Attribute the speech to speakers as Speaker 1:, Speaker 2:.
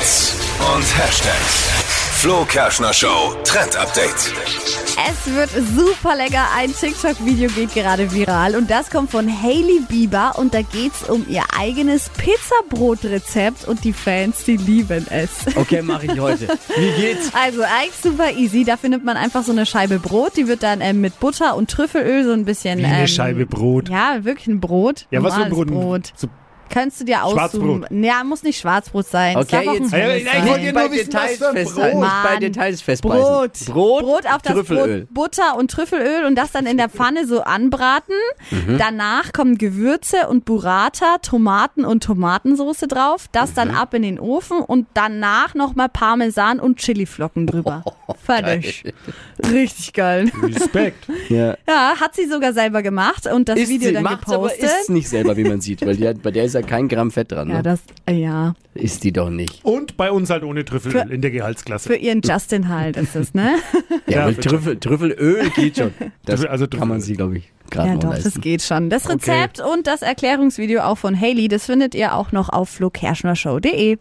Speaker 1: Hits und Hashtags. Flo Kerschner Show Trend Update.
Speaker 2: Es wird super lecker. Ein TikTok-Video geht gerade viral und das kommt von Hailey Bieber und da geht's um ihr eigenes Pizzabrotrezept und die Fans, die lieben es.
Speaker 3: Okay, mache ich heute. Wie geht's?
Speaker 2: Also eigentlich super easy. Dafür nimmt man einfach so eine Scheibe Brot, die wird dann ähm, mit Butter und Trüffelöl so ein bisschen.
Speaker 4: Wie eine
Speaker 2: ähm,
Speaker 4: Scheibe Brot.
Speaker 2: Ja, wirklich ein Brot.
Speaker 4: Ja, was für ein Brot?
Speaker 2: Brot.
Speaker 4: So,
Speaker 2: Kannst du dir aussuchen.
Speaker 4: Schwarzbrot.
Speaker 2: Ja, muss nicht Schwarzbrot sein.
Speaker 3: Okay, jetzt-
Speaker 2: sein.
Speaker 4: ich wollte
Speaker 3: Nicht
Speaker 4: nur
Speaker 3: bei
Speaker 4: wissen,
Speaker 3: Details festhalten. Bei. Details festbeißen.
Speaker 2: Brot.
Speaker 3: Brot,
Speaker 2: Brot auf das
Speaker 3: Trüffelöl.
Speaker 2: Brot, Butter und Trüffelöl und das dann in der Pfanne so anbraten.
Speaker 3: Mhm.
Speaker 2: Danach kommen Gewürze und Burrata, Tomaten und Tomatensoße drauf. Das
Speaker 3: Mhm.
Speaker 2: dann ab in den Ofen und danach nochmal Parmesan und Chiliflocken drüber. Fertig. Richtig geil.
Speaker 4: Respekt.
Speaker 3: Ja.
Speaker 2: Ja, hat sie sogar selber gemacht und das
Speaker 3: Ist
Speaker 2: Video
Speaker 3: sie,
Speaker 2: dann
Speaker 3: macht's aber
Speaker 2: gepostet.
Speaker 3: ist nicht selber, wie man sieht, weil die hat, bei der ist ja kein Gramm Fett dran.
Speaker 2: ja,
Speaker 3: Ne?
Speaker 2: das, äh, ja.
Speaker 3: Ist die doch nicht.
Speaker 4: Und bei uns halt ohne Trüffelöl
Speaker 2: Für-
Speaker 4: in der Gehaltsklasse.
Speaker 2: Für ihren Justin halt ist es, ne?
Speaker 3: Ja,
Speaker 4: Ja.
Speaker 3: Trüffel, Trüffelöl geht schon. Das
Speaker 4: Trüffel- also
Speaker 3: kann man sie, glaube ich, gerade
Speaker 2: Ja,
Speaker 3: noch
Speaker 2: doch,
Speaker 3: leisten.
Speaker 2: das geht schon. Das Rezept und das Erklärungsvideo auch von Haley, das findet ihr auch noch auf flokerschnershow.de.